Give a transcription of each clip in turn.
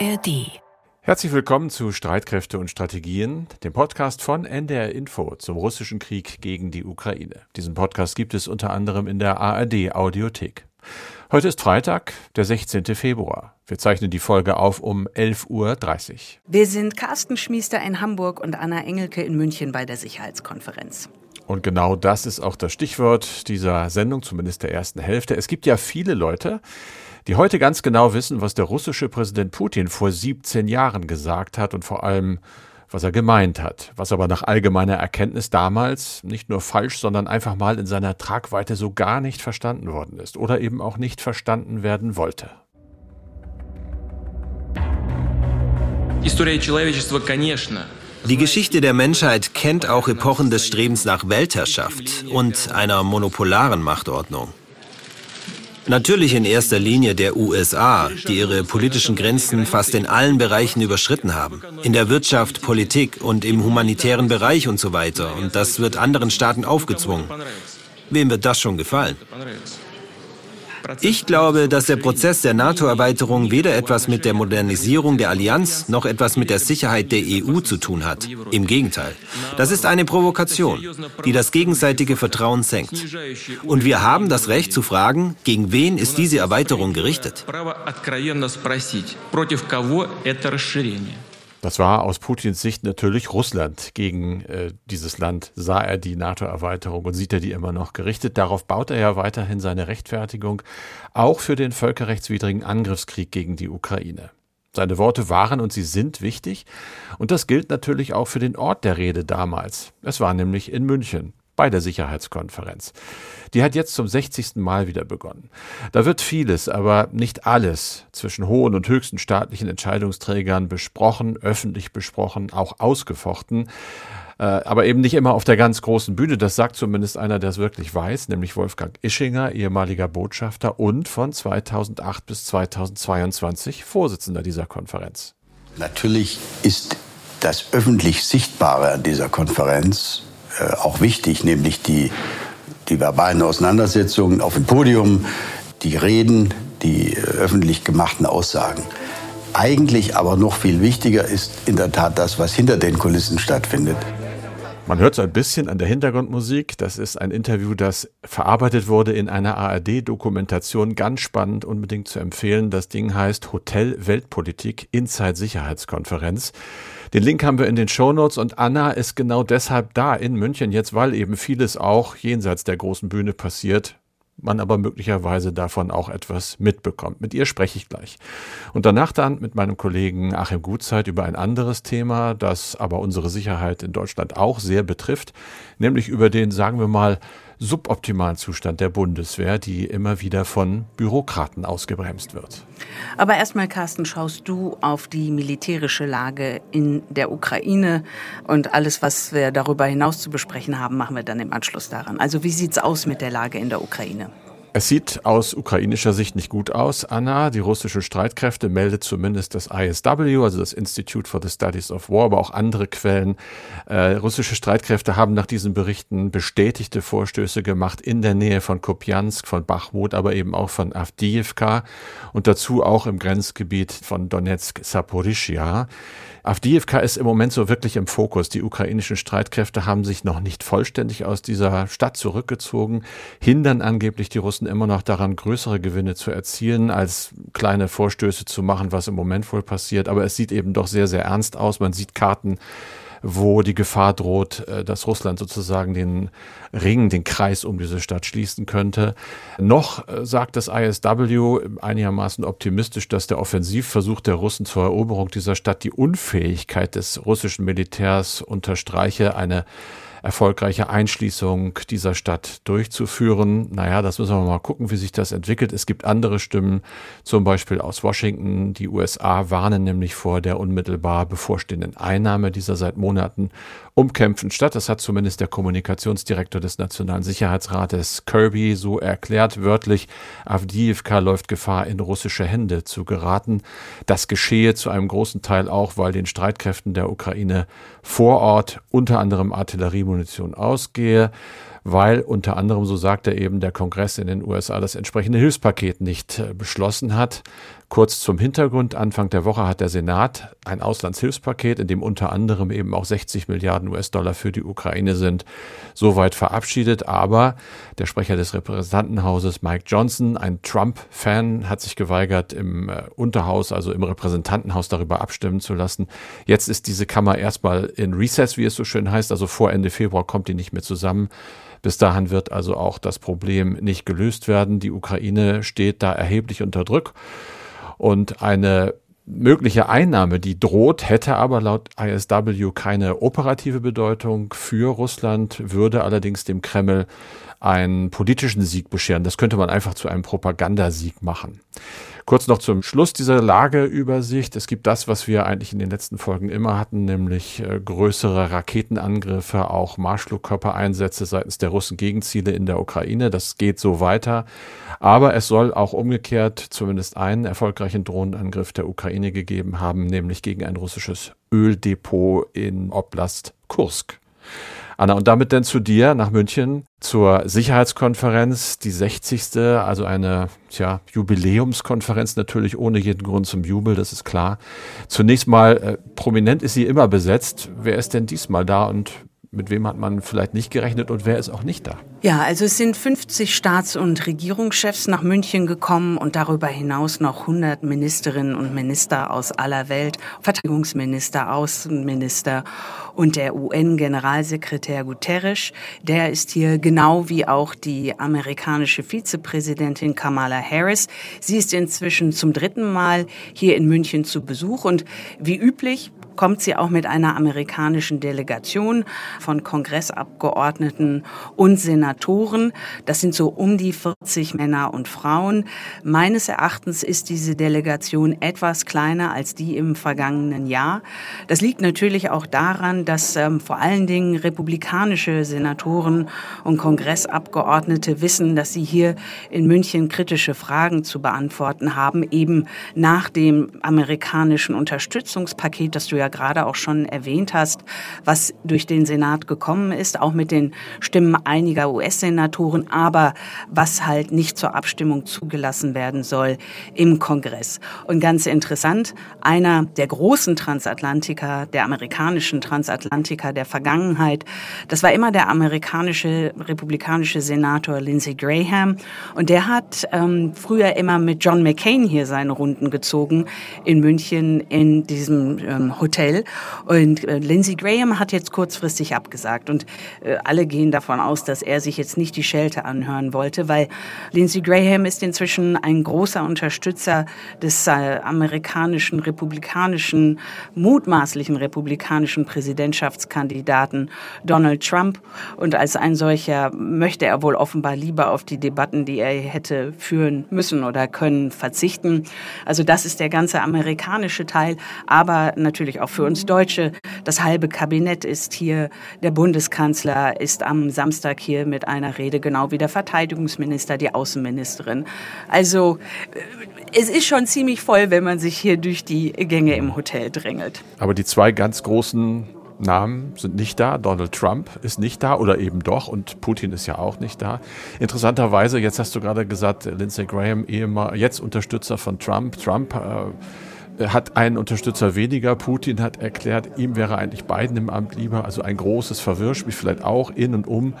ARD. Herzlich willkommen zu Streitkräfte und Strategien, dem Podcast von NDR Info zum russischen Krieg gegen die Ukraine. Diesen Podcast gibt es unter anderem in der ARD Audiothek. Heute ist Freitag, der 16. Februar. Wir zeichnen die Folge auf um 11.30 Uhr. Wir sind Carsten Schmiester in Hamburg und Anna Engelke in München bei der Sicherheitskonferenz. Und genau das ist auch das Stichwort dieser Sendung, zumindest der ersten Hälfte. Es gibt ja viele Leute, die heute ganz genau wissen, was der russische Präsident Putin vor 17 Jahren gesagt hat und vor allem, was er gemeint hat, was aber nach allgemeiner Erkenntnis damals nicht nur falsch, sondern einfach mal in seiner Tragweite so gar nicht verstanden worden ist oder eben auch nicht verstanden werden wollte. Die Geschichte der Menschheit kennt auch Epochen des Strebens nach Weltherrschaft und einer monopolaren Machtordnung. Natürlich in erster Linie der USA, die ihre politischen Grenzen fast in allen Bereichen überschritten haben. In der Wirtschaft, Politik und im humanitären Bereich und so weiter. Und das wird anderen Staaten aufgezwungen. Wem wird das schon gefallen? Ich glaube, dass der Prozess der NATO-Erweiterung weder etwas mit der Modernisierung der Allianz noch etwas mit der Sicherheit der EU zu tun hat. Im Gegenteil. Das ist eine Provokation, die das gegenseitige Vertrauen senkt. Und wir haben das Recht zu fragen, gegen wen ist diese Erweiterung gerichtet? Das war aus Putins Sicht natürlich Russland. Gegen äh, dieses Land sah er die NATO-Erweiterung und sieht er die immer noch gerichtet. Darauf baut er ja weiterhin seine Rechtfertigung, auch für den völkerrechtswidrigen Angriffskrieg gegen die Ukraine. Seine Worte waren und sie sind wichtig. Und das gilt natürlich auch für den Ort der Rede damals. Es war nämlich in München bei der Sicherheitskonferenz. Die hat jetzt zum 60. Mal wieder begonnen. Da wird vieles, aber nicht alles zwischen hohen und höchsten staatlichen Entscheidungsträgern besprochen, öffentlich besprochen, auch ausgefochten. Äh, aber eben nicht immer auf der ganz großen Bühne. Das sagt zumindest einer, der es wirklich weiß, nämlich Wolfgang Ischinger, ehemaliger Botschafter und von 2008 bis 2022 Vorsitzender dieser Konferenz. Natürlich ist das öffentlich Sichtbare an dieser Konferenz äh, auch wichtig, nämlich die, die verbalen Auseinandersetzungen auf dem Podium, die Reden, die äh, öffentlich gemachten Aussagen. Eigentlich aber noch viel wichtiger ist in der Tat das, was hinter den Kulissen stattfindet. Man hört so ein bisschen an der Hintergrundmusik. Das ist ein Interview, das verarbeitet wurde in einer ARD-Dokumentation. Ganz spannend, unbedingt zu empfehlen. Das Ding heißt Hotel Weltpolitik Inside Sicherheitskonferenz. Den Link haben wir in den Shownotes und Anna ist genau deshalb da in München jetzt, weil eben vieles auch jenseits der großen Bühne passiert, man aber möglicherweise davon auch etwas mitbekommt. Mit ihr spreche ich gleich. Und danach dann mit meinem Kollegen Achim Gutzeit über ein anderes Thema, das aber unsere Sicherheit in Deutschland auch sehr betrifft, nämlich über den, sagen wir mal, suboptimalen Zustand der Bundeswehr, die immer wieder von Bürokraten ausgebremst wird. Aber erstmal, Carsten, schaust du auf die militärische Lage in der Ukraine und alles, was wir darüber hinaus zu besprechen haben, machen wir dann im Anschluss daran. Also wie sieht es aus mit der Lage in der Ukraine? Es sieht aus ukrainischer Sicht nicht gut aus, Anna. Die russischen Streitkräfte meldet zumindest das ISW, also das Institute for the Studies of War, aber auch andere Quellen. Äh, russische Streitkräfte haben nach diesen Berichten bestätigte Vorstöße gemacht in der Nähe von Kopjansk, von Bachmut, aber eben auch von Avdiivka und dazu auch im Grenzgebiet von Donetsk, Saporischia. Avdiivka ist im Moment so wirklich im Fokus. Die ukrainischen Streitkräfte haben sich noch nicht vollständig aus dieser Stadt zurückgezogen, hindern angeblich die Russen immer noch daran, größere Gewinne zu erzielen, als kleine Vorstöße zu machen, was im Moment wohl passiert. Aber es sieht eben doch sehr, sehr ernst aus. Man sieht Karten wo die Gefahr droht, äh, dass Russland sozusagen den Ring, den Kreis um diese Stadt schließen könnte. Noch äh, sagt das ISW einigermaßen optimistisch, dass der Offensivversuch der Russen zur Eroberung dieser Stadt die Unfähigkeit des russischen Militärs unterstreiche, eine erfolgreiche Einschließung dieser Stadt durchzuführen. Naja, das müssen wir mal gucken, wie sich das entwickelt. Es gibt andere Stimmen, zum Beispiel aus Washington. Die USA warnen nämlich vor der unmittelbar bevorstehenden Einnahme dieser seit Monaten umkämpften Stadt. Das hat zumindest der Kommunikationsdirektor des Nationalen Sicherheitsrates Kirby so erklärt. Wörtlich, Avdiivka läuft Gefahr, in russische Hände zu geraten. Das geschehe zu einem großen Teil auch, weil den Streitkräften der Ukraine vor Ort unter anderem Artilleriemunition ausgehe. weil unter anderem, so sagt er eben, der Kongress in den USA das entsprechende Hilfspaket nicht äh, beschlossen hat. Kurz zum Hintergrund. Anfang der Woche hat der Senat ein Auslandshilfspaket, in dem unter anderem eben auch 60 Milliarden US-Dollar für die Ukraine sind, soweit verabschiedet. Aber der Sprecher des Repräsentantenhauses, Mike Johnson, ein Trump-Fan, hat sich geweigert, im äh, Unterhaus, also im Repräsentantenhaus darüber abstimmen zu lassen. Jetzt ist diese Kammer erstmal in Recess, wie es so schön heißt. Also vor Ende Februar kommt die nicht mehr zusammen. Bis dahin wird also auch das Problem nicht gelöst werden. Die Ukraine steht da erheblich unter Druck. Und eine mögliche Einnahme, die droht, hätte aber laut ISW keine operative Bedeutung für Russland, würde allerdings dem Kreml einen politischen Sieg bescheren. Das könnte man einfach zu einem Propagandasieg machen. Kurz noch zum Schluss dieser Lageübersicht. Es gibt das, was wir eigentlich in den letzten Folgen immer hatten, nämlich äh, größere Raketenangriffe, auch Marschflugkörpereinsätze seitens der Russen gegen Ziele in der Ukraine. Das geht so weiter. Aber es soll auch umgekehrt zumindest einen erfolgreichen Drohnenangriff der Ukraine gegeben haben, nämlich gegen ein russisches Öldepot in Oblast Kursk. Anna, und damit denn zu dir nach München zur Sicherheitskonferenz, die 60. Also eine tja, Jubiläumskonferenz, natürlich ohne jeden Grund zum Jubel, das ist klar. Zunächst mal, äh, prominent ist sie immer besetzt. Wer ist denn diesmal da und mit wem hat man vielleicht nicht gerechnet und wer ist auch nicht da? Ja, also es sind 50 Staats- und Regierungschefs nach München gekommen und darüber hinaus noch 100 Ministerinnen und Minister aus aller Welt, Verteidigungsminister, Außenminister und der UN-Generalsekretär Guterres. Der ist hier genau wie auch die amerikanische Vizepräsidentin Kamala Harris. Sie ist inzwischen zum dritten Mal hier in München zu Besuch und wie üblich kommt sie auch mit einer amerikanischen Delegation von Kongressabgeordneten und Senatoren. Das sind so um die 40 Männer und Frauen. Meines Erachtens ist diese Delegation etwas kleiner als die im vergangenen Jahr. Das liegt natürlich auch daran, dass ähm, vor allen Dingen republikanische Senatoren und Kongressabgeordnete wissen, dass sie hier in München kritische Fragen zu beantworten haben, eben nach dem amerikanischen Unterstützungspaket, das du ja ja gerade auch schon erwähnt hast, was durch den Senat gekommen ist, auch mit den Stimmen einiger US-Senatoren, aber was halt nicht zur Abstimmung zugelassen werden soll im Kongress. Und ganz interessant, einer der großen Transatlantiker, der amerikanischen Transatlantiker der Vergangenheit, das war immer der amerikanische republikanische Senator Lindsey Graham. Und der hat ähm, früher immer mit John McCain hier seine Runden gezogen in München in diesem ähm, Hotel Hotel. Und äh, Lindsey Graham hat jetzt kurzfristig abgesagt. Und äh, alle gehen davon aus, dass er sich jetzt nicht die Schelte anhören wollte, weil Lindsey Graham ist inzwischen ein großer Unterstützer des äh, amerikanischen republikanischen, mutmaßlichen republikanischen Präsidentschaftskandidaten Donald Trump. Und als ein solcher möchte er wohl offenbar lieber auf die Debatten, die er hätte führen müssen oder können, verzichten. Also das ist der ganze amerikanische Teil, aber natürlich auch auch für uns Deutsche. Das halbe Kabinett ist hier. Der Bundeskanzler ist am Samstag hier mit einer Rede, genau wie der Verteidigungsminister, die Außenministerin. Also äh, es ist schon ziemlich voll, wenn man sich hier durch die Gänge im Hotel drängelt. Aber die zwei ganz großen Namen sind nicht da. Donald Trump ist nicht da oder eben doch und Putin ist ja auch nicht da. Interessanterweise, jetzt hast du gerade gesagt, Lindsey Graham, Ehemann, jetzt Unterstützer von Trump. Trump äh, hat einen Unterstützer weniger. Putin hat erklärt, ihm wäre eigentlich Biden im Amt lieber. Also ein großes Verwirrspiel vielleicht auch in und um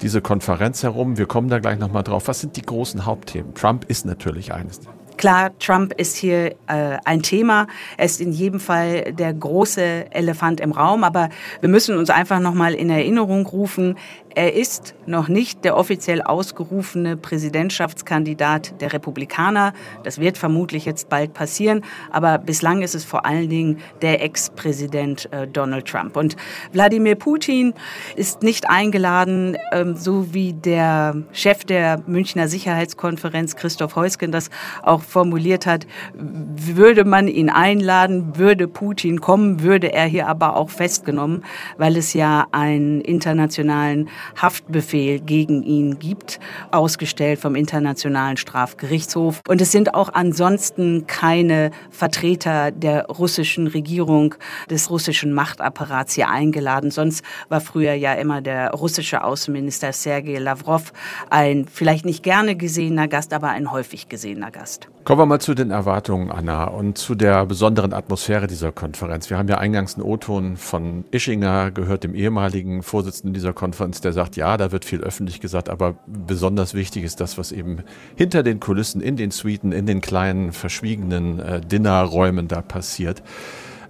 diese Konferenz herum. Wir kommen da gleich nochmal drauf. Was sind die großen Hauptthemen? Trump ist natürlich eines. Klar, Trump ist hier äh, ein Thema. Er ist in jedem Fall der große Elefant im Raum. Aber wir müssen uns einfach nochmal in Erinnerung rufen, er ist noch nicht der offiziell ausgerufene Präsidentschaftskandidat der Republikaner. Das wird vermutlich jetzt bald passieren. Aber bislang ist es vor allen Dingen der Ex-Präsident äh, Donald Trump. Und Wladimir Putin ist nicht eingeladen, ähm, so wie der Chef der Münchner Sicherheitskonferenz Christoph Heusgen das auch formuliert hat, würde man ihn einladen, würde Putin kommen, würde er hier aber auch festgenommen, weil es ja einen internationalen Haftbefehl gegen ihn gibt, ausgestellt vom Internationalen Strafgerichtshof. Und es sind auch ansonsten keine Vertreter der russischen Regierung, des russischen Machtapparats hier eingeladen. Sonst war früher ja immer der russische Außenminister Sergei Lavrov ein vielleicht nicht gerne gesehener Gast, aber ein häufig gesehener Gast. Kommen wir mal zu den Erwartungen, Anna, und zu der besonderen Atmosphäre dieser Konferenz. Wir haben ja eingangs einen O-Ton von Ischinger gehört, dem ehemaligen Vorsitzenden dieser Konferenz, der sagt, ja, da wird viel öffentlich gesagt, aber besonders wichtig ist das, was eben hinter den Kulissen, in den Suiten, in den kleinen, verschwiegenen äh, Dinnerräumen da passiert.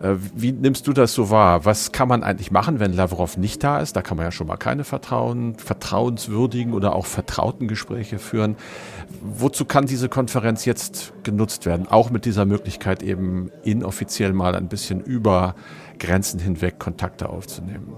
Äh, wie nimmst du das so wahr? Was kann man eigentlich machen, wenn Lavrov nicht da ist? Da kann man ja schon mal keine Vertrauen, vertrauenswürdigen oder auch vertrauten Gespräche führen. Wozu kann diese Konferenz jetzt genutzt werden? Auch mit dieser Möglichkeit eben inoffiziell mal ein bisschen über Grenzen hinweg Kontakte aufzunehmen?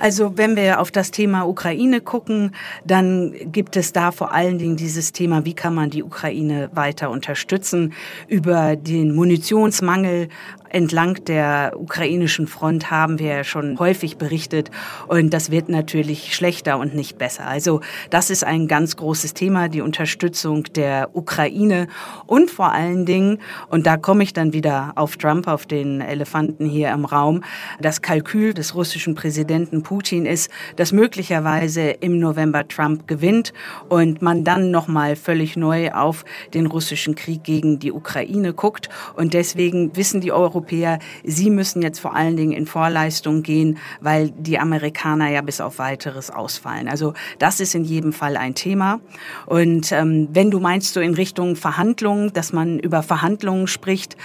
Also wenn wir auf das Thema Ukraine gucken, dann gibt es da vor allen Dingen dieses Thema, wie kann man die Ukraine weiter unterstützen über den Munitionsmangel entlang der ukrainischen Front haben wir ja schon häufig berichtet. Und das wird natürlich schlechter und nicht besser. Also das ist ein ganz großes Thema, die Unterstützung der Ukraine. Und vor allen Dingen, und da komme ich dann wieder auf Trump, auf den Elefanten hier im Raum, das Kalkül des russischen Präsidenten Putin ist, dass möglicherweise im November Trump gewinnt und man dann nochmal völlig neu auf den russischen Krieg gegen die Ukraine guckt. Und deswegen wissen die Europäer, Europäer, sie müssen jetzt vor allen Dingen in Vorleistung gehen, weil die Amerikaner ja bis auf weiteres ausfallen. Also das ist in jedem Fall ein Thema. Und ähm, wenn du meinst so in Richtung Verhandlungen, dass man über Verhandlungen spricht,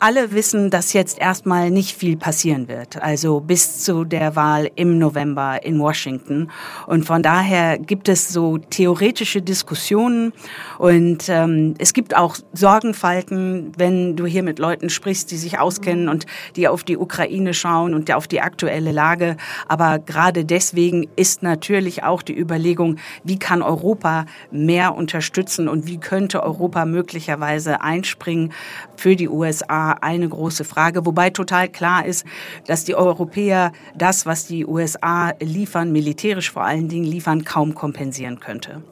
alle wissen, dass jetzt erstmal nicht viel passieren wird, also bis zu der Wahl im November in Washington. Und von daher gibt es so theoretische Diskussionen und ähm, es gibt auch Sorgenfalten, wenn du hier mit Leuten sprichst, die sich auskennen und die auf die Ukraine schauen und auf die aktuelle Lage. Aber gerade deswegen ist natürlich auch die Überlegung, wie kann Europa mehr unterstützen und wie könnte Europa möglicherweise einspringen für die USA eine große Frage, wobei total klar ist, dass die Europäer das, was die USA liefern, militärisch vor allen Dingen liefern, kaum kompensieren könnte.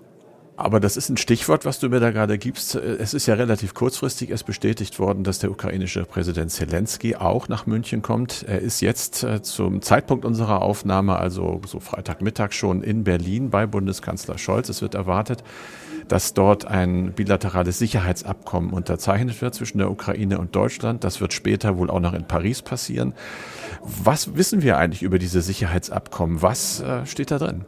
Aber das ist ein Stichwort, was du mir da gerade gibst. Es ist ja relativ kurzfristig erst bestätigt worden, dass der ukrainische Präsident Zelensky auch nach München kommt. Er ist jetzt äh, zum Zeitpunkt unserer Aufnahme, also so Freitagmittag schon in Berlin bei Bundeskanzler Scholz. Es wird erwartet, dass dort ein bilaterales Sicherheitsabkommen unterzeichnet wird zwischen der Ukraine und Deutschland. Das wird später wohl auch noch in Paris passieren. Was wissen wir eigentlich über diese Sicherheitsabkommen? Was äh, steht da drin?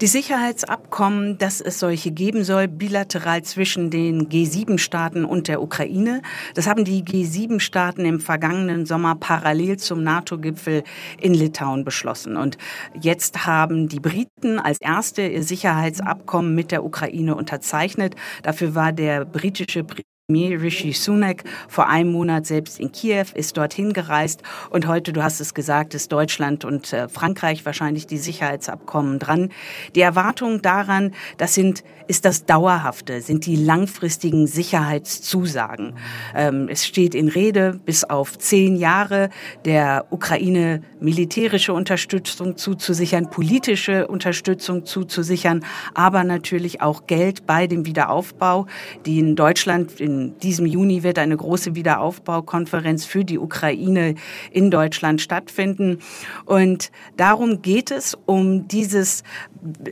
Die Sicherheitsabkommen, dass es solche geben soll, bilateral zwischen den G7-Staaten und der Ukraine. Das haben die G7-Staaten im vergangenen Sommer parallel zum NATO-Gipfel in Litauen beschlossen. Und jetzt haben die Briten als erste ihr Sicherheitsabkommen mit der Ukraine unterzeichnet. Dafür war der britische Rishi Sunak vor einem Monat selbst in Kiew, ist dorthin gereist und heute, du hast es gesagt, ist Deutschland und äh, Frankreich wahrscheinlich die Sicherheitsabkommen dran. Die Erwartung daran, das sind, ist das Dauerhafte, sind die langfristigen Sicherheitszusagen. Ähm, es steht in Rede, bis auf zehn Jahre der Ukraine militärische Unterstützung zuzusichern, politische Unterstützung zuzusichern, aber natürlich auch Geld bei dem Wiederaufbau, die in Deutschland in in diesem Juni wird eine große Wiederaufbaukonferenz für die Ukraine in Deutschland stattfinden. Und darum geht es um dieses,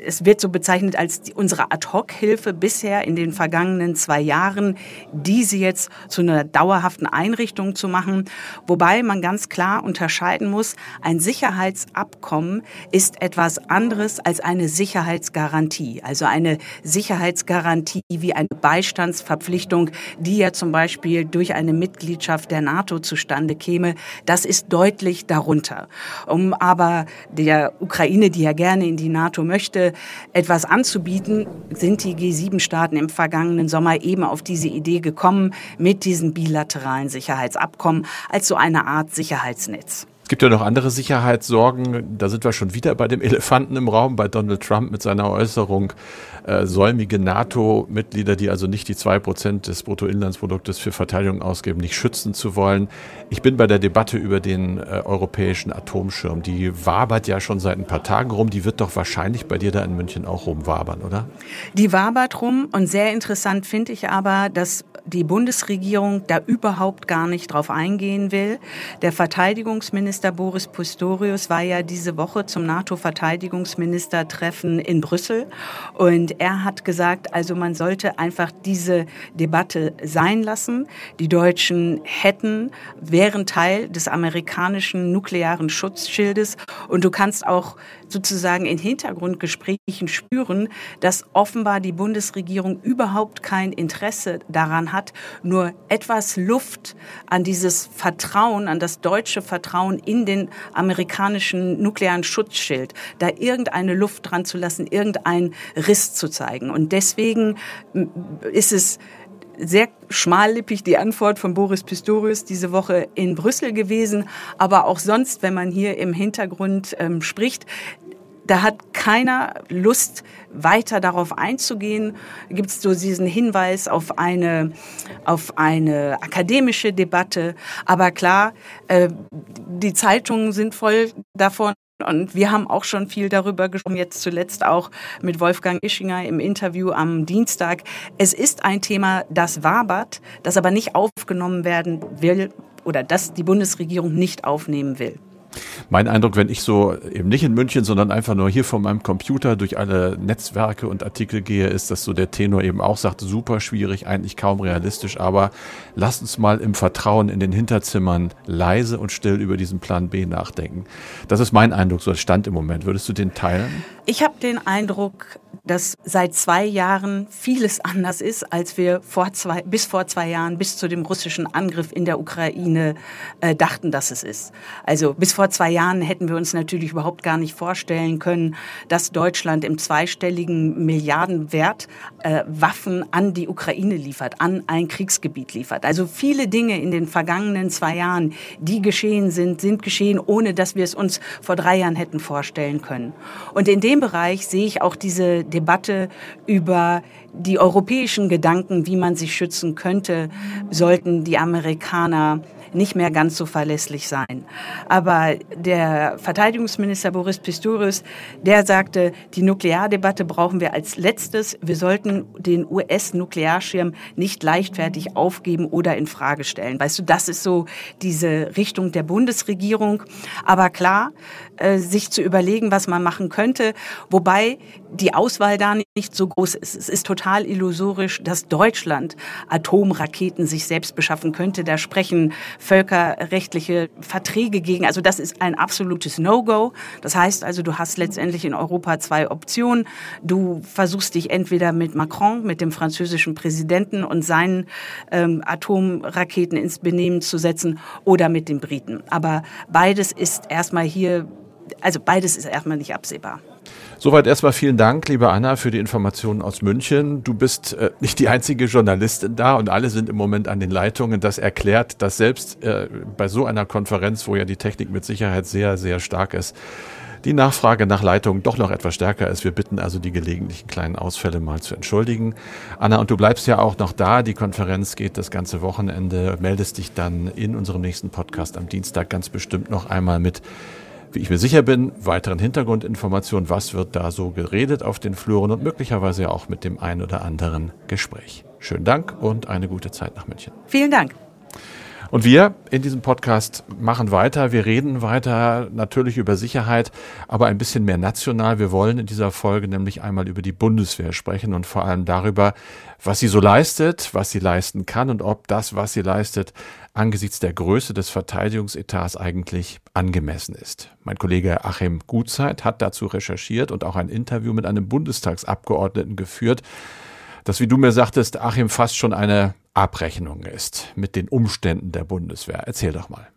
es wird so bezeichnet als unsere Ad-Hoc-Hilfe bisher in den vergangenen zwei Jahren, diese jetzt zu einer dauerhaften Einrichtung zu machen. Wobei man ganz klar unterscheiden muss, ein Sicherheitsabkommen ist etwas anderes als eine Sicherheitsgarantie. Also eine Sicherheitsgarantie wie eine Beistandsverpflichtung, die ja zum Beispiel durch eine Mitgliedschaft der NATO zustande käme, das ist deutlich darunter. Um aber der Ukraine, die ja gerne in die NATO möchte, etwas anzubieten, sind die G7-Staaten im vergangenen Sommer eben auf diese Idee gekommen mit diesen bilateralen Sicherheitsabkommen als so eine Art Sicherheitsnetz. Es gibt ja noch andere Sicherheitssorgen. Da sind wir schon wieder bei dem Elefanten im Raum, bei Donald Trump mit seiner Äußerung, äh, säumige NATO-Mitglieder, die also nicht die zwei Prozent des Bruttoinlandsproduktes für Verteidigung ausgeben, nicht schützen zu wollen. Ich bin bei der Debatte über den äh, europäischen Atomschirm. Die wabert ja schon seit ein paar Tagen rum. Die wird doch wahrscheinlich bei dir da in München auch rumwabern, oder? Die wabert rum und sehr interessant finde ich aber, dass die Bundesregierung da überhaupt gar nicht drauf eingehen will. Der Verteidigungsminister Boris Pistorius war ja diese Woche zum NATO-Verteidigungsministertreffen in Brüssel und er hat gesagt, also man sollte einfach diese Debatte sein lassen. Die Deutschen hätten, wären Teil des amerikanischen nuklearen Schutzschildes und du kannst auch sozusagen in Hintergrundgesprächen spüren, dass offenbar die Bundesregierung überhaupt kein Interesse daran hat, nur etwas Luft an dieses Vertrauen, an das deutsche Vertrauen in den amerikanischen nuklearen Schutzschild, da irgendeine Luft dran zu lassen, irgendeinen Riss zu zeigen. Und deswegen ist es sehr schmallippig die Antwort von Boris Pistorius diese Woche in Brüssel gewesen. Aber auch sonst, wenn man hier im Hintergrund ähm, spricht, da hat keiner Lust, weiter darauf einzugehen. Gibt es so diesen Hinweis auf eine, auf eine akademische Debatte. Aber klar, äh, die Zeitungen sind voll davon, und wir haben auch schon viel darüber gesprochen, jetzt zuletzt auch mit Wolfgang Ischinger im Interview am Dienstag. Es ist ein Thema, das wabert, das aber nicht aufgenommen werden will oder das die Bundesregierung nicht aufnehmen will. Mein Eindruck, wenn ich so eben nicht in München, sondern einfach nur hier vor meinem Computer durch alle Netzwerke und Artikel gehe, ist, dass so der Tenor eben auch sagt, super schwierig, eigentlich kaum realistisch, aber lasst uns mal im Vertrauen in den Hinterzimmern leise und still über diesen Plan B nachdenken. Das ist mein Eindruck, so als Stand im Moment. Würdest du den teilen? Ich habe den Eindruck, dass seit zwei Jahren vieles anders ist, als wir vor zwei, bis vor zwei Jahren, bis zu dem russischen Angriff in der Ukraine äh, dachten, dass es ist. Also bis vor zwei Jahren hätten wir uns natürlich überhaupt gar nicht vorstellen können, dass Deutschland im zweistelligen Milliardenwert äh, Waffen an die Ukraine liefert, an ein Kriegsgebiet liefert. Also viele Dinge in den vergangenen zwei Jahren, die geschehen sind, sind geschehen, ohne dass wir es uns vor drei Jahren hätten vorstellen können. Und in dem Bereich sehe ich auch diese Debatte über die europäischen Gedanken, wie man sich schützen könnte, sollten die Amerikaner nicht mehr ganz so verlässlich sein. Aber der Verteidigungsminister Boris Pistorius, der sagte, die Nukleardebatte brauchen wir als letztes. Wir sollten den US-Nuklearschirm nicht leichtfertig aufgeben oder in Frage stellen. Weißt du, das ist so diese Richtung der Bundesregierung. Aber klar, äh, sich zu überlegen, was man machen könnte, wobei die Auswahl da nicht so groß ist. Es ist total illusorisch, dass Deutschland Atomraketen sich selbst beschaffen könnte. Da sprechen völkerrechtliche Verträge gegen. Also das ist ein absolutes No-Go. Das heißt also, du hast letztendlich in Europa zwei Optionen. Du versuchst dich entweder mit Macron, mit dem französischen Präsidenten und seinen ähm, Atomraketen ins Benehmen zu setzen oder mit den Briten. Aber beides ist erstmal hier, also beides ist erstmal nicht absehbar. Soweit erstmal vielen Dank, liebe Anna, für die Informationen aus München. Du bist äh, nicht die einzige Journalistin da und alle sind im Moment an den Leitungen. Das erklärt, dass selbst äh, bei so einer Konferenz, wo ja die Technik mit Sicherheit sehr, sehr stark ist, die Nachfrage nach Leitungen doch noch etwas stärker ist. Wir bitten also die gelegentlichen kleinen Ausfälle mal zu entschuldigen. Anna, und du bleibst ja auch noch da. Die Konferenz geht das ganze Wochenende. Meldest dich dann in unserem nächsten Podcast am Dienstag ganz bestimmt noch einmal mit wie ich mir sicher bin, weiteren Hintergrundinformationen, was wird da so geredet auf den Fluren und möglicherweise auch mit dem ein oder anderen Gespräch. Schönen Dank und eine gute Zeit nach München. Vielen Dank. Und wir in diesem Podcast machen weiter. Wir reden weiter natürlich über Sicherheit, aber ein bisschen mehr national. Wir wollen in dieser Folge nämlich einmal über die Bundeswehr sprechen und vor allem darüber, was sie so leistet, was sie leisten kann und ob das, was sie leistet, angesichts der Größe des Verteidigungsetats eigentlich angemessen ist. Mein Kollege Achim Gutzeit hat dazu recherchiert und auch ein Interview mit einem Bundestagsabgeordneten geführt, das, wie du mir sagtest, Achim, fast schon eine Abrechnung ist mit den Umständen der Bundeswehr. Erzähl doch mal.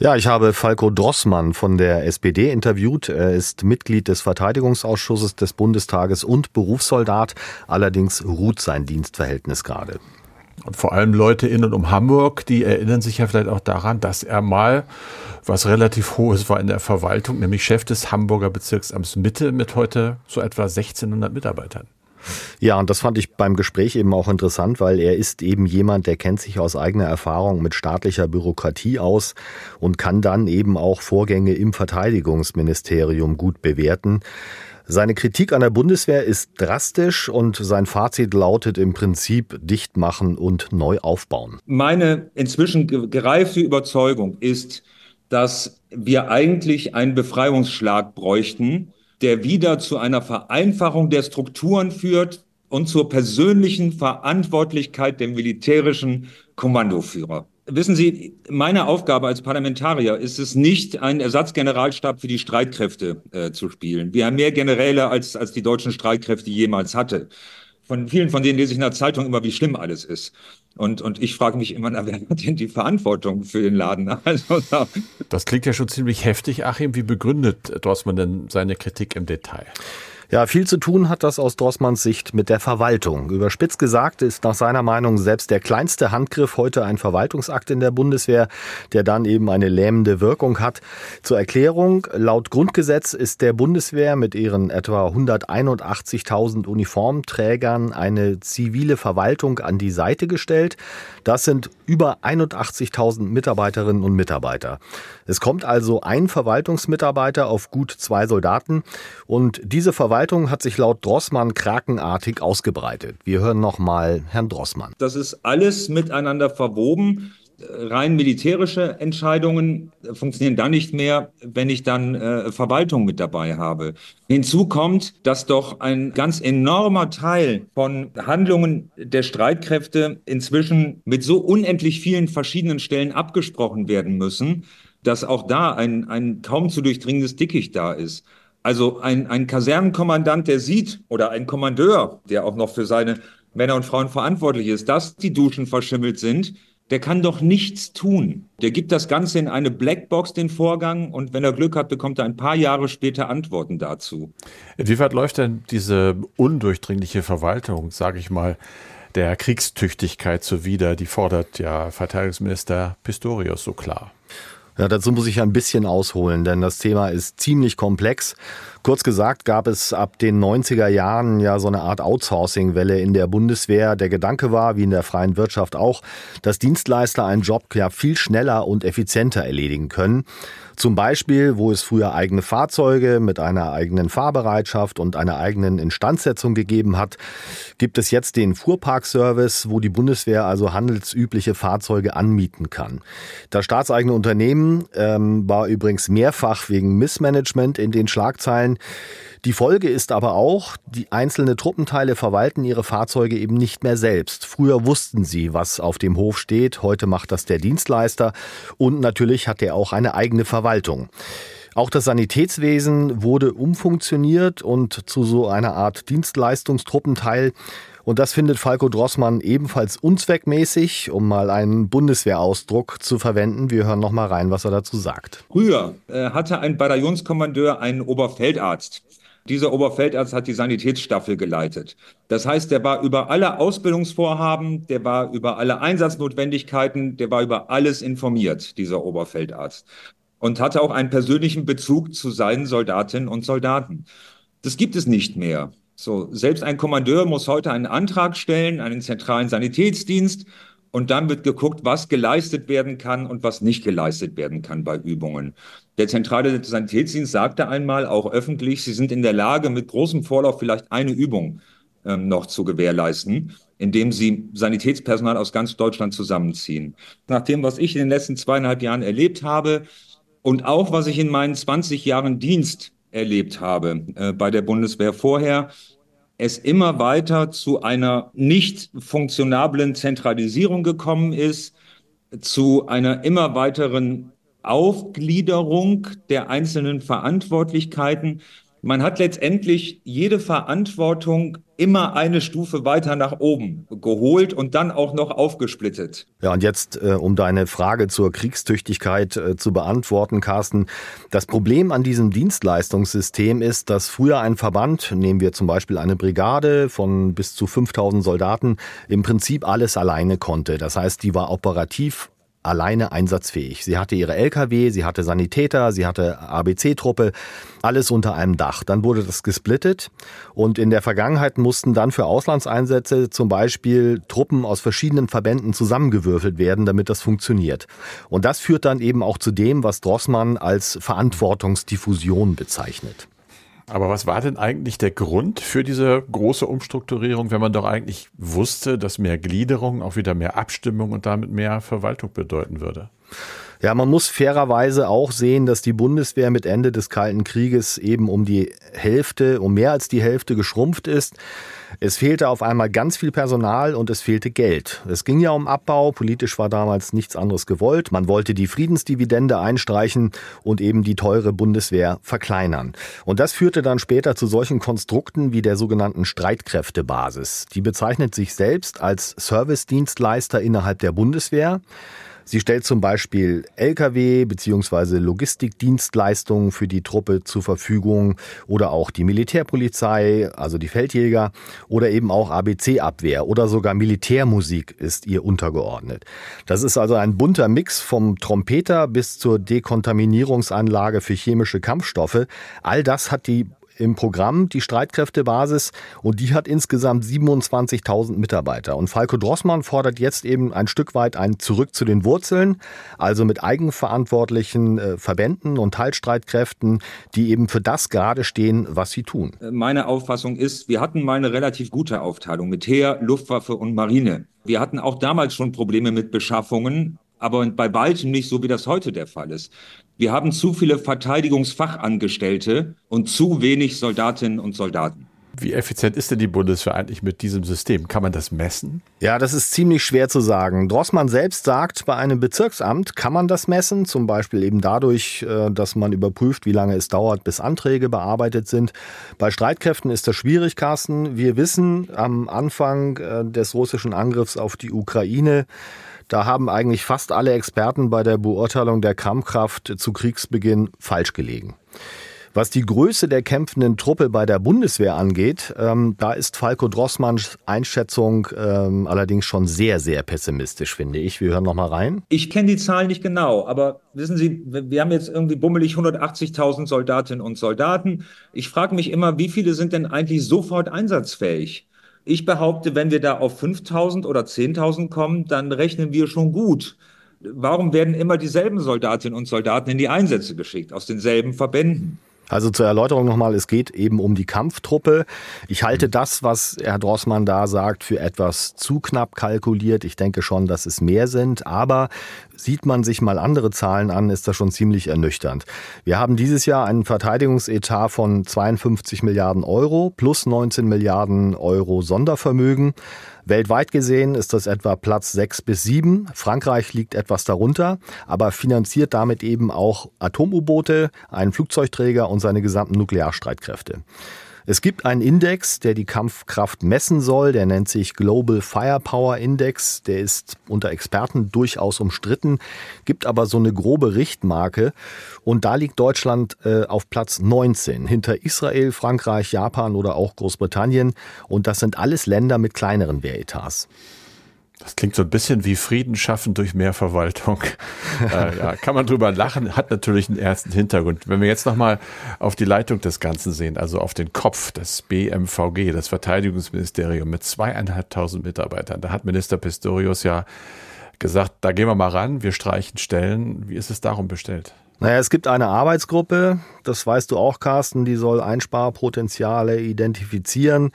Ja, ich habe Falco Drossmann von der SPD interviewt. Er ist Mitglied des Verteidigungsausschusses des Bundestages und Berufssoldat. Allerdings ruht sein Dienstverhältnis gerade. Und vor allem Leute in und um Hamburg, die erinnern sich ja vielleicht auch daran, dass er mal was relativ Hohes war in der Verwaltung, nämlich Chef des Hamburger Bezirksamts Mitte mit heute so etwa 1600 Mitarbeitern. Ja, und das fand ich beim Gespräch eben auch interessant, weil er ist eben jemand, der kennt sich aus eigener Erfahrung mit staatlicher Bürokratie aus und kann dann eben auch Vorgänge im Verteidigungsministerium gut bewerten. Seine Kritik an der Bundeswehr ist drastisch und sein Fazit lautet im Prinzip dicht machen und neu aufbauen. Meine inzwischen gereifte Überzeugung ist, dass wir eigentlich einen Befreiungsschlag bräuchten, der wieder zu einer Vereinfachung der Strukturen führt und zur persönlichen Verantwortlichkeit der militärischen Kommandoführer. Wissen Sie, meine Aufgabe als Parlamentarier ist es nicht, einen Ersatzgeneralstab für die Streitkräfte äh, zu spielen. Wir haben mehr Generäle, als, als die deutschen Streitkräfte jemals hatte. Von vielen von denen lese ich in der Zeitung immer, wie schlimm alles ist. Und, und ich frage mich immer, na, wer hat denn die Verantwortung für den Laden? Also, das klingt ja schon ziemlich heftig, Achim. Wie begründet Drossmann denn seine Kritik im Detail? Ja, viel zu tun hat das aus Drossmanns Sicht mit der Verwaltung. Überspitzt gesagt ist nach seiner Meinung selbst der kleinste Handgriff heute ein Verwaltungsakt in der Bundeswehr, der dann eben eine lähmende Wirkung hat. Zur Erklärung, laut Grundgesetz ist der Bundeswehr mit ihren etwa 181.000 Uniformträgern eine zivile Verwaltung an die Seite gestellt. Das sind über 81.000 Mitarbeiterinnen und Mitarbeiter. Es kommt also ein Verwaltungsmitarbeiter auf gut zwei Soldaten und diese Verwaltung hat sich laut Drossmann krakenartig ausgebreitet. Wir hören noch mal Herrn Drossmann. Das ist alles miteinander verwoben rein militärische Entscheidungen funktionieren dann nicht mehr, wenn ich dann äh, Verwaltung mit dabei habe. Hinzu kommt, dass doch ein ganz enormer Teil von Handlungen der Streitkräfte inzwischen mit so unendlich vielen verschiedenen Stellen abgesprochen werden müssen, dass auch da ein, ein kaum zu durchdringendes Dickicht da ist. Also ein, ein Kasernenkommandant, der sieht, oder ein Kommandeur, der auch noch für seine Männer und Frauen verantwortlich ist, dass die Duschen verschimmelt sind, der kann doch nichts tun. Der gibt das Ganze in eine Blackbox, den Vorgang, und wenn er Glück hat, bekommt er ein paar Jahre später Antworten dazu. Inwieweit läuft denn diese undurchdringliche Verwaltung, sage ich mal, der Kriegstüchtigkeit zuwider? Die fordert ja Verteidigungsminister Pistorius so klar. Ja, dazu muss ich ein bisschen ausholen, denn das Thema ist ziemlich komplex. Kurz gesagt gab es ab den 90er Jahren ja so eine Art Outsourcing-Welle in der Bundeswehr. Der Gedanke war, wie in der freien Wirtschaft auch, dass Dienstleister einen Job ja viel schneller und effizienter erledigen können. Zum Beispiel, wo es früher eigene Fahrzeuge mit einer eigenen Fahrbereitschaft und einer eigenen Instandsetzung gegeben hat, gibt es jetzt den Fuhrparkservice, wo die Bundeswehr also handelsübliche Fahrzeuge anmieten kann. Das staatseigene Unternehmen ähm, war übrigens mehrfach wegen Missmanagement in den Schlagzeilen. Die Folge ist aber auch, die einzelnen Truppenteile verwalten ihre Fahrzeuge eben nicht mehr selbst. Früher wussten sie, was auf dem Hof steht, heute macht das der Dienstleister und natürlich hat er auch eine eigene Verwaltung. Auch das Sanitätswesen wurde umfunktioniert und zu so einer Art Dienstleistungstruppenteil. Und das findet Falco Drossmann ebenfalls unzweckmäßig, um mal einen Bundeswehrausdruck zu verwenden. Wir hören noch mal rein, was er dazu sagt. Früher äh, hatte ein Bataillonskommandeur einen Oberfeldarzt. Dieser Oberfeldarzt hat die Sanitätsstaffel geleitet. Das heißt, der war über alle Ausbildungsvorhaben, der war über alle Einsatznotwendigkeiten, der war über alles informiert, dieser Oberfeldarzt. Und hatte auch einen persönlichen Bezug zu seinen Soldatinnen und Soldaten. Das gibt es nicht mehr. So, selbst ein Kommandeur muss heute einen Antrag stellen, einen zentralen Sanitätsdienst, und dann wird geguckt, was geleistet werden kann und was nicht geleistet werden kann bei Übungen. Der zentrale Sanitätsdienst sagte einmal auch öffentlich, sie sind in der Lage, mit großem Vorlauf vielleicht eine Übung ähm, noch zu gewährleisten, indem sie Sanitätspersonal aus ganz Deutschland zusammenziehen. Nach dem, was ich in den letzten zweieinhalb Jahren erlebt habe und auch was ich in meinen 20 Jahren Dienst erlebt habe äh, bei der Bundeswehr vorher, es immer weiter zu einer nicht funktionablen Zentralisierung gekommen ist, zu einer immer weiteren Aufgliederung der einzelnen Verantwortlichkeiten man hat letztendlich jede Verantwortung immer eine Stufe weiter nach oben geholt und dann auch noch aufgesplittet. Ja, und jetzt, äh, um deine Frage zur Kriegstüchtigkeit äh, zu beantworten, Carsten. Das Problem an diesem Dienstleistungssystem ist, dass früher ein Verband, nehmen wir zum Beispiel eine Brigade von bis zu 5000 Soldaten, im Prinzip alles alleine konnte. Das heißt, die war operativ alleine einsatzfähig. Sie hatte ihre LKW, sie hatte Sanitäter, sie hatte ABC-Truppe, alles unter einem Dach. Dann wurde das gesplittet und in der Vergangenheit mussten dann für Auslandseinsätze zum Beispiel Truppen aus verschiedenen Verbänden zusammengewürfelt werden, damit das funktioniert. Und das führt dann eben auch zu dem, was Drossmann als Verantwortungsdiffusion bezeichnet. Aber was war denn eigentlich der Grund für diese große Umstrukturierung, wenn man doch eigentlich wusste, dass mehr Gliederung auch wieder mehr Abstimmung und damit mehr Verwaltung bedeuten würde? Ja, man muss fairerweise auch sehen, dass die Bundeswehr mit Ende des Kalten Krieges eben um die Hälfte, um mehr als die Hälfte geschrumpft ist. Es fehlte auf einmal ganz viel Personal und es fehlte Geld. Es ging ja um Abbau, politisch war damals nichts anderes gewollt. Man wollte die Friedensdividende einstreichen und eben die teure Bundeswehr verkleinern. Und das führte dann später zu solchen Konstrukten wie der sogenannten Streitkräftebasis. Die bezeichnet sich selbst als Servicedienstleister innerhalb der Bundeswehr. Sie stellt zum Beispiel Lkw bzw. Logistikdienstleistungen für die Truppe zur Verfügung oder auch die Militärpolizei, also die Feldjäger oder eben auch ABC-Abwehr oder sogar Militärmusik ist ihr untergeordnet. Das ist also ein bunter Mix vom Trompeter bis zur Dekontaminierungsanlage für chemische Kampfstoffe. All das hat die im Programm, die Streitkräftebasis, und die hat insgesamt 27.000 Mitarbeiter. Und Falco Drossmann fordert jetzt eben ein Stück weit ein Zurück zu den Wurzeln, also mit eigenverantwortlichen äh, Verbänden und Teilstreitkräften, die eben für das gerade stehen, was sie tun. Meine Auffassung ist, wir hatten mal eine relativ gute Aufteilung mit Heer, Luftwaffe und Marine. Wir hatten auch damals schon Probleme mit Beschaffungen, aber bei weitem nicht so, wie das heute der Fall ist. Wir haben zu viele Verteidigungsfachangestellte und zu wenig Soldatinnen und Soldaten. Wie effizient ist denn die Bundeswehr eigentlich mit diesem System? Kann man das messen? Ja, das ist ziemlich schwer zu sagen. Drossmann selbst sagt, bei einem Bezirksamt kann man das messen, zum Beispiel eben dadurch, äh, dass man überprüft, wie lange es dauert, bis Anträge bearbeitet sind. Bei Streitkräften ist das schwierig, Carsten. Wir wissen am Anfang äh, des russischen Angriffs auf die Ukraine, da haben eigentlich fast alle Experten bei der Beurteilung der Kampfkraft zu Kriegsbeginn falsch gelegen. Was die Größe der kämpfenden Truppe bei der Bundeswehr angeht, ähm, da ist Falco Drossmanns Einschätzung ähm, allerdings schon sehr, sehr pessimistisch, finde ich. Wir hören noch mal rein. Ich kenne die Zahlen nicht genau, aber wissen Sie, wir haben jetzt irgendwie bummelig 180.000 Soldatinnen und Soldaten. Ich frage mich immer, wie viele sind denn eigentlich sofort einsatzfähig? Ich behaupte, wenn wir da auf 5.000 oder 10.000 kommen, dann rechnen wir schon gut. Warum werden immer dieselben Soldatinnen und Soldaten in die Einsätze geschickt, aus denselben Verbänden? Also zur Erläuterung nochmal, es geht eben um die Kampftruppe. Ich halte mhm. das, was Herr Drossmann da sagt, für etwas zu knapp kalkuliert. Ich denke schon, dass es mehr sind, aber sieht man sich mal andere Zahlen an, ist das schon ziemlich ernüchternd. Wir haben dieses Jahr einen Verteidigungsetat von 52 Milliarden Euro plus 19 Milliarden Euro Sondervermögen. Weltweit gesehen ist das etwa Platz 6 bis 7. Frankreich liegt etwas darunter, aber finanziert damit eben auch Atom-U-Boote, einen Flugzeugträger und seine gesamten Nuklearstreitkräfte. Es gibt einen Index, der die Kampfkraft messen soll. Der nennt sich Global Firepower Index. Der ist unter Experten durchaus umstritten, gibt aber so eine grobe Richtmarke. Und da liegt Deutschland äh, auf Platz 19 hinter Israel, Frankreich, Japan oder auch Großbritannien. Und das sind alles Länder mit kleineren Wehretats. Das klingt so ein bisschen wie Frieden schaffen durch mehr Verwaltung. äh, ja, kann man drüber lachen, hat natürlich einen ersten Hintergrund. Wenn wir jetzt nochmal auf die Leitung des Ganzen sehen, also auf den Kopf des BMVG, das Verteidigungsministerium mit zweieinhalbtausend Mitarbeitern, da hat Minister Pistorius ja gesagt, da gehen wir mal ran, wir streichen Stellen. Wie ist es darum bestellt? Naja, es gibt eine Arbeitsgruppe, das weißt du auch, Carsten, die soll Einsparpotenziale identifizieren.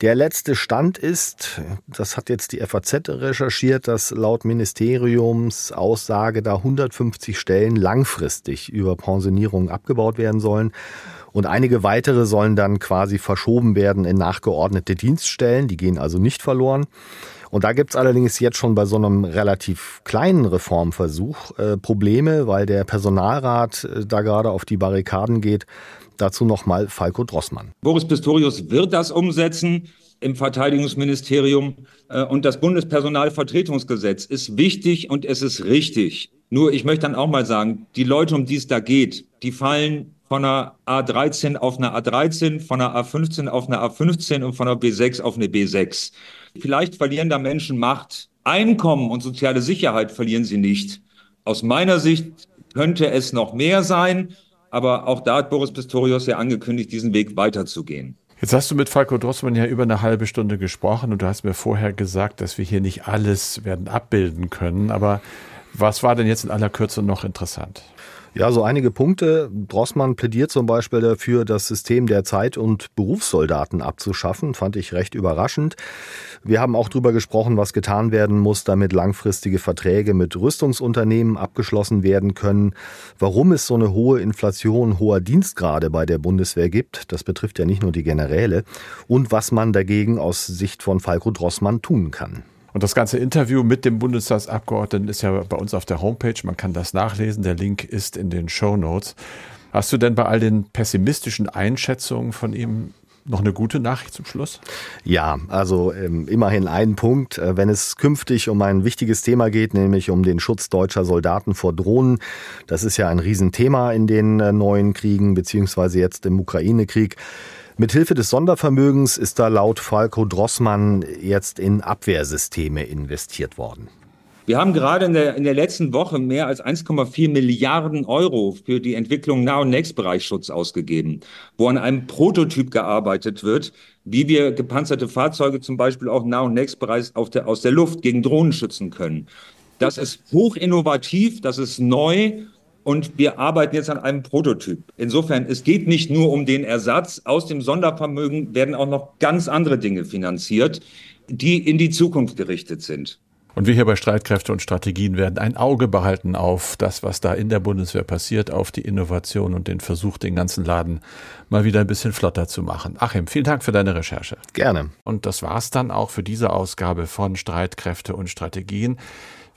Der letzte Stand ist, das hat jetzt die FAZ recherchiert, dass laut Ministeriumsaussage da 150 Stellen langfristig über Pensionierungen abgebaut werden sollen. Und einige weitere sollen dann quasi verschoben werden in nachgeordnete Dienststellen. Die gehen also nicht verloren. Und da gibt's allerdings jetzt schon bei so einem relativ kleinen Reformversuch äh, Probleme, weil der Personalrat äh, da gerade auf die Barrikaden geht. Dazu nochmal Falco Drossmann. Boris Pistorius wird das umsetzen im Verteidigungsministerium. Äh, und das Bundespersonalvertretungsgesetz ist wichtig und es ist richtig. Nur ich möchte dann auch mal sagen, die Leute, um die es da geht, die fallen von einer A13 auf eine A13, von einer A15 auf eine A15 und von einer B6 auf eine B6. Vielleicht verlieren da Menschen Macht. Einkommen und soziale Sicherheit verlieren sie nicht. Aus meiner Sicht könnte es noch mehr sein, aber auch da hat Boris Pistorius ja angekündigt, diesen Weg weiterzugehen. Jetzt hast du mit Falco Drossmann ja über eine halbe Stunde gesprochen und du hast mir vorher gesagt, dass wir hier nicht alles werden abbilden können. Aber was war denn jetzt in aller Kürze noch interessant? Ja, so einige Punkte. Drossmann plädiert zum Beispiel dafür, das System der Zeit- und Berufssoldaten abzuschaffen. Fand ich recht überraschend. Wir haben auch darüber gesprochen, was getan werden muss, damit langfristige Verträge mit Rüstungsunternehmen abgeschlossen werden können. Warum es so eine hohe Inflation hoher Dienstgrade bei der Bundeswehr gibt, das betrifft ja nicht nur die Generäle. Und was man dagegen aus Sicht von Falco Drossmann tun kann. Und das ganze Interview mit dem Bundestagsabgeordneten ist ja bei uns auf der Homepage. Man kann das nachlesen. Der Link ist in den Show Notes. Hast du denn bei all den pessimistischen Einschätzungen von ihm noch eine gute Nachricht zum Schluss? Ja, also ähm, immerhin ein Punkt. Äh, wenn es künftig um ein wichtiges Thema geht, nämlich um den Schutz deutscher Soldaten vor Drohnen, das ist ja ein Riesenthema in den äh, neuen Kriegen, beziehungsweise jetzt im Ukraine-Krieg. Mithilfe des Sondervermögens ist da laut Falco Drossmann jetzt in Abwehrsysteme investiert worden. Wir haben gerade in der, in der letzten Woche mehr als 1,4 Milliarden Euro für die Entwicklung Nah- und Next-Bereichsschutz ausgegeben, wo an einem Prototyp gearbeitet wird, wie wir gepanzerte Fahrzeuge zum Beispiel auch Nah- und Next-Bereich aus der Luft gegen Drohnen schützen können. Das ist hoch innovativ, das ist neu und wir arbeiten jetzt an einem Prototyp. Insofern, es geht nicht nur um den Ersatz. Aus dem Sondervermögen werden auch noch ganz andere Dinge finanziert, die in die Zukunft gerichtet sind. Und wir hier bei Streitkräfte und Strategien werden ein Auge behalten auf das, was da in der Bundeswehr passiert, auf die Innovation und den Versuch, den ganzen Laden mal wieder ein bisschen flotter zu machen. Achim, vielen Dank für deine Recherche. Gerne. Und das war's dann auch für diese Ausgabe von Streitkräfte und Strategien.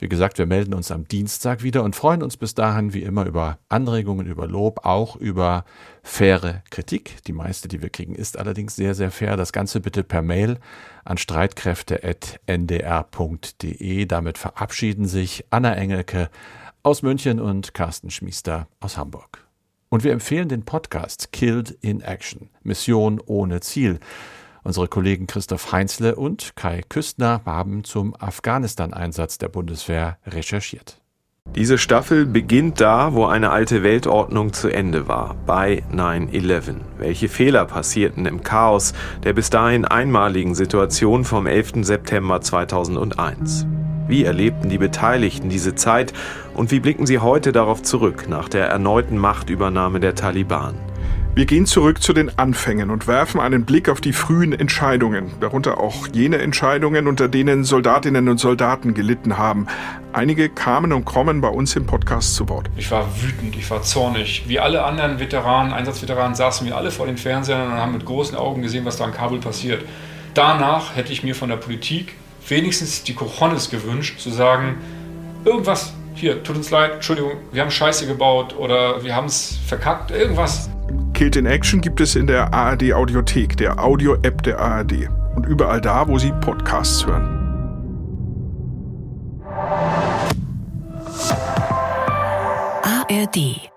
Wie gesagt, wir melden uns am Dienstag wieder und freuen uns bis dahin wie immer über Anregungen, über Lob, auch über faire Kritik. Die meiste, die wir kriegen, ist allerdings sehr, sehr fair. Das Ganze bitte per Mail an streitkräfte.ndr.de. Damit verabschieden sich Anna Engelke aus München und Carsten Schmiester aus Hamburg. Und wir empfehlen den Podcast Killed in Action. Mission ohne Ziel. Unsere Kollegen Christoph Heinzle und Kai Küstner haben zum Afghanistan-Einsatz der Bundeswehr recherchiert. Diese Staffel beginnt da, wo eine alte Weltordnung zu Ende war, bei 9-11. Welche Fehler passierten im Chaos der bis dahin einmaligen Situation vom 11. September 2001? Wie erlebten die Beteiligten diese Zeit und wie blicken sie heute darauf zurück nach der erneuten Machtübernahme der Taliban? Wir gehen zurück zu den Anfängen und werfen einen Blick auf die frühen Entscheidungen, darunter auch jene Entscheidungen, unter denen Soldatinnen und Soldaten gelitten haben. Einige kamen und kommen bei uns im Podcast zu Wort. Ich war wütend, ich war zornig. Wie alle anderen Veteranen, Einsatzveteranen, saßen wir alle vor den Fernsehern und haben mit großen Augen gesehen, was da in Kabul passiert. Danach hätte ich mir von der Politik wenigstens die Cojones gewünscht, zu sagen, irgendwas, hier, tut uns leid, Entschuldigung, wir haben Scheiße gebaut oder wir haben es verkackt, irgendwas. Killed in Action gibt es in der ARD Audiothek, der Audio-App der ARD und überall da, wo Sie Podcasts hören. ARD